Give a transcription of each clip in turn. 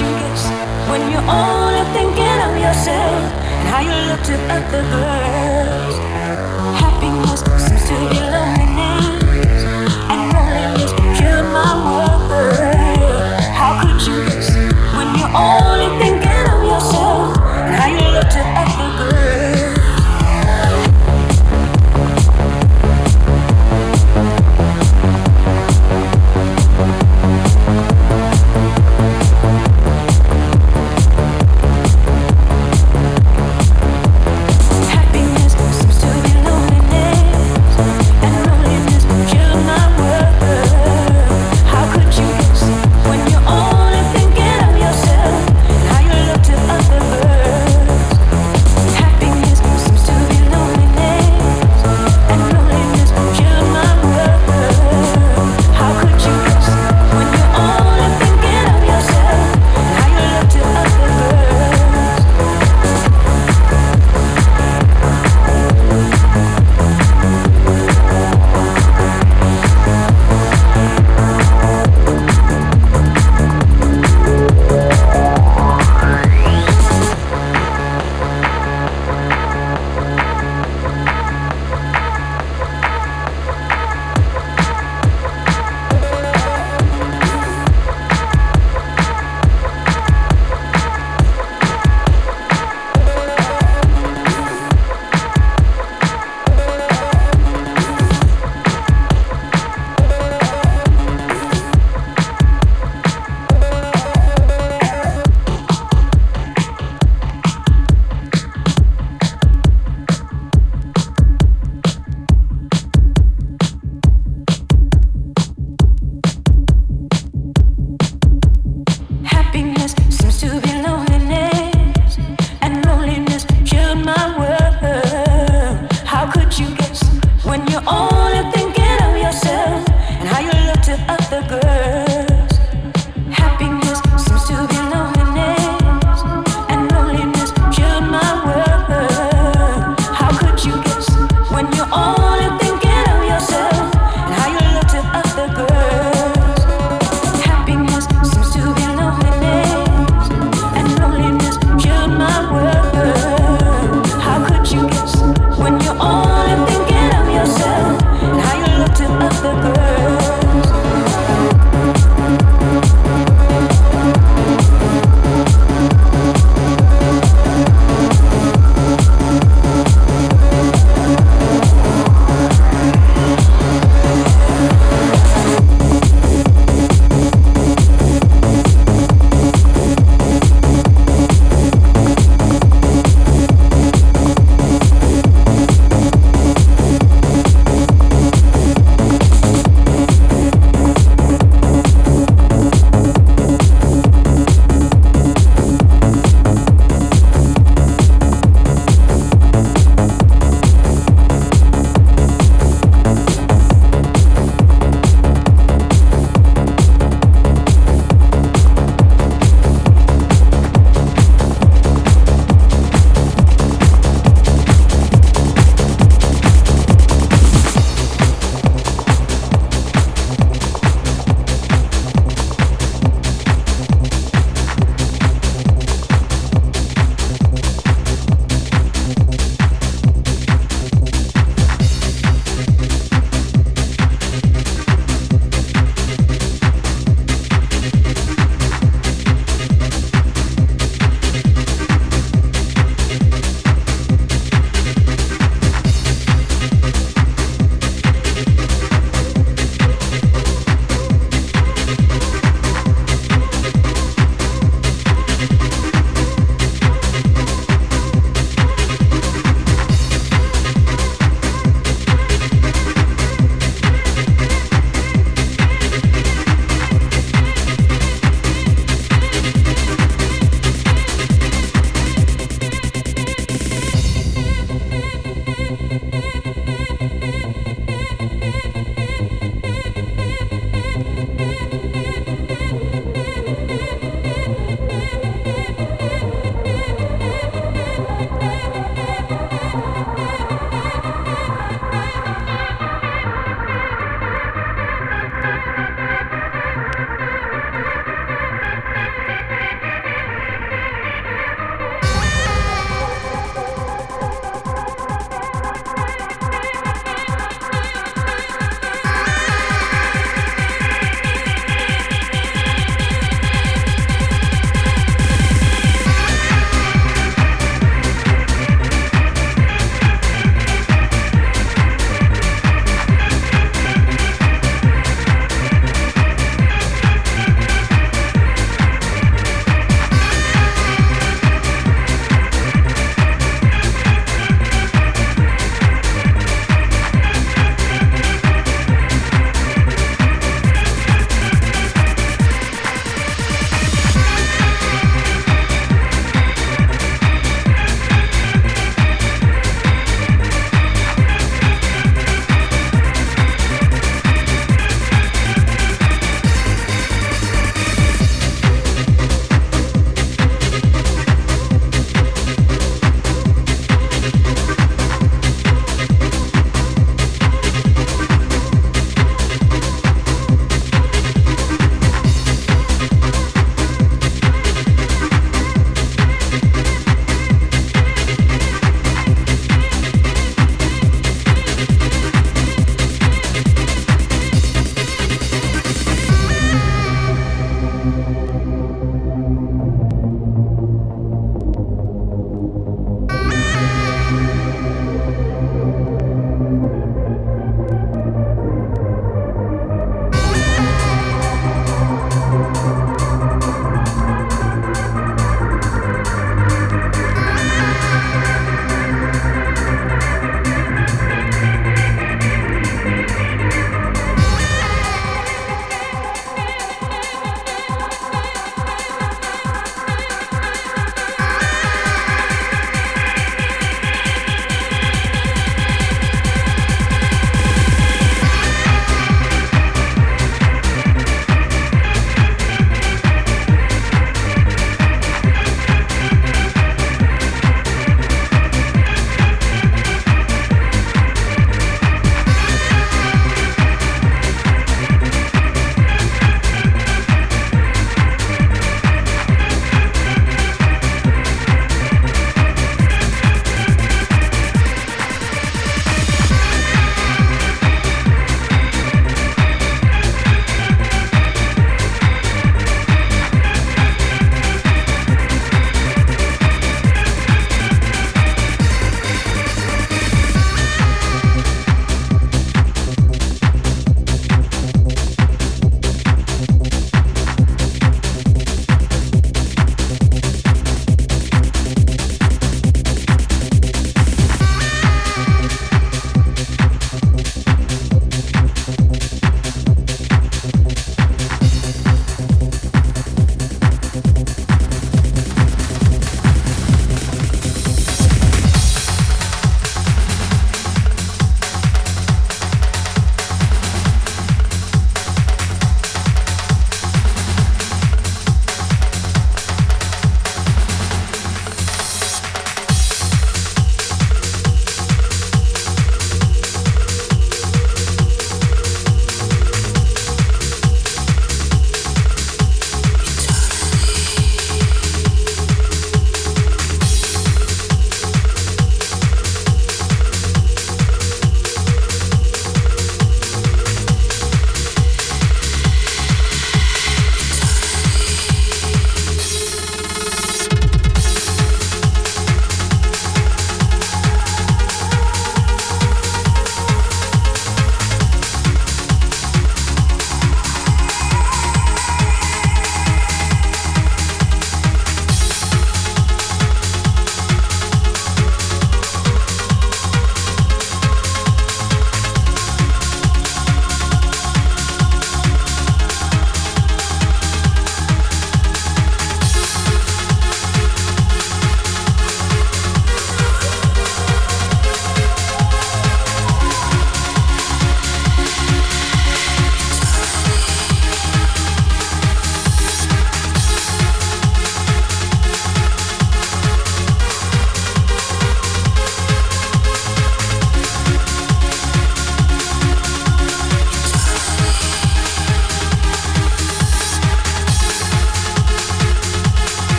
you when you're only thinking of yourself and how you look to other girls? Happiness seems to be loneliness, and loneliness killed my world.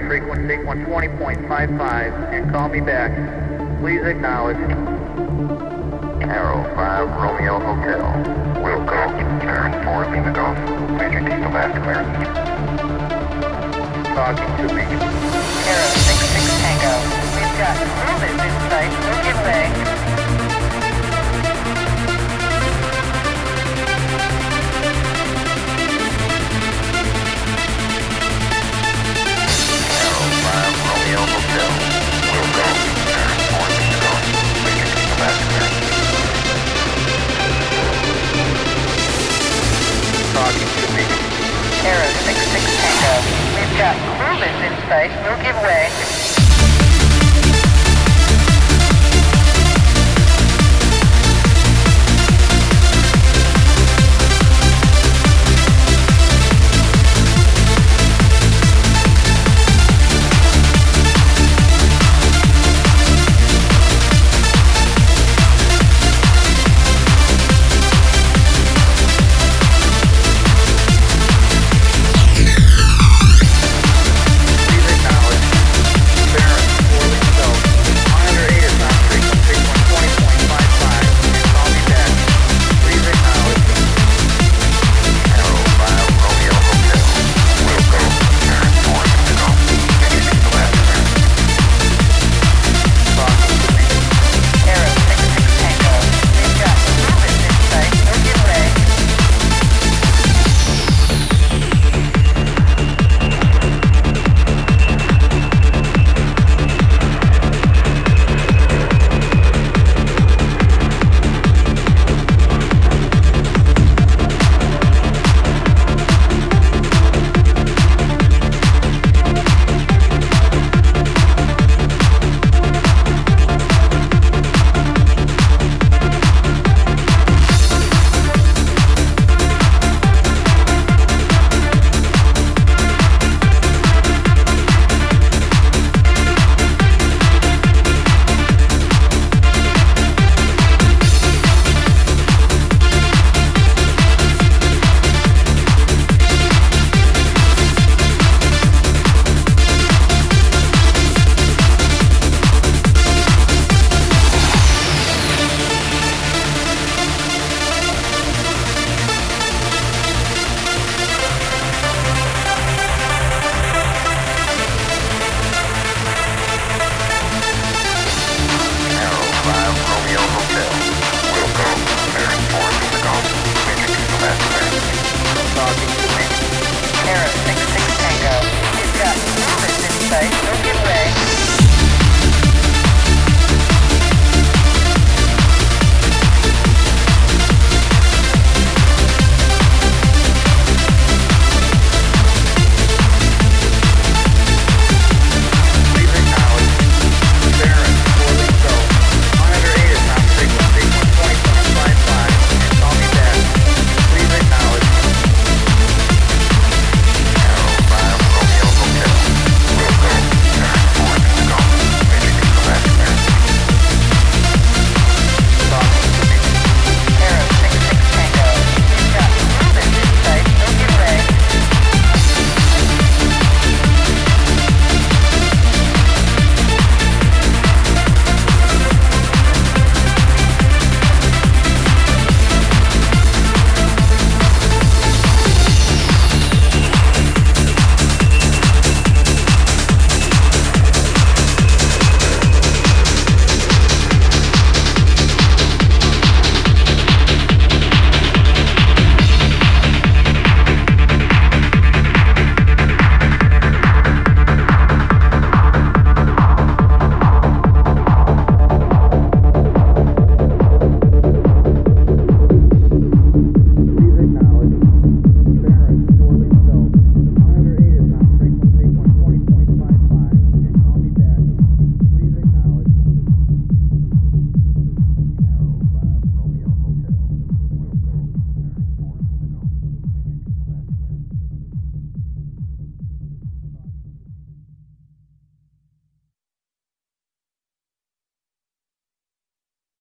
On frequency 120.55 and call me back. Please acknowledge. Arrow 5 Romeo Hotel. Will go. Barrett 4 Lima Golf. Major diesel back clearance. Talking to me. Arrow 66 Tango. We've got movement in sight. Don't give way. got movements in space will give way.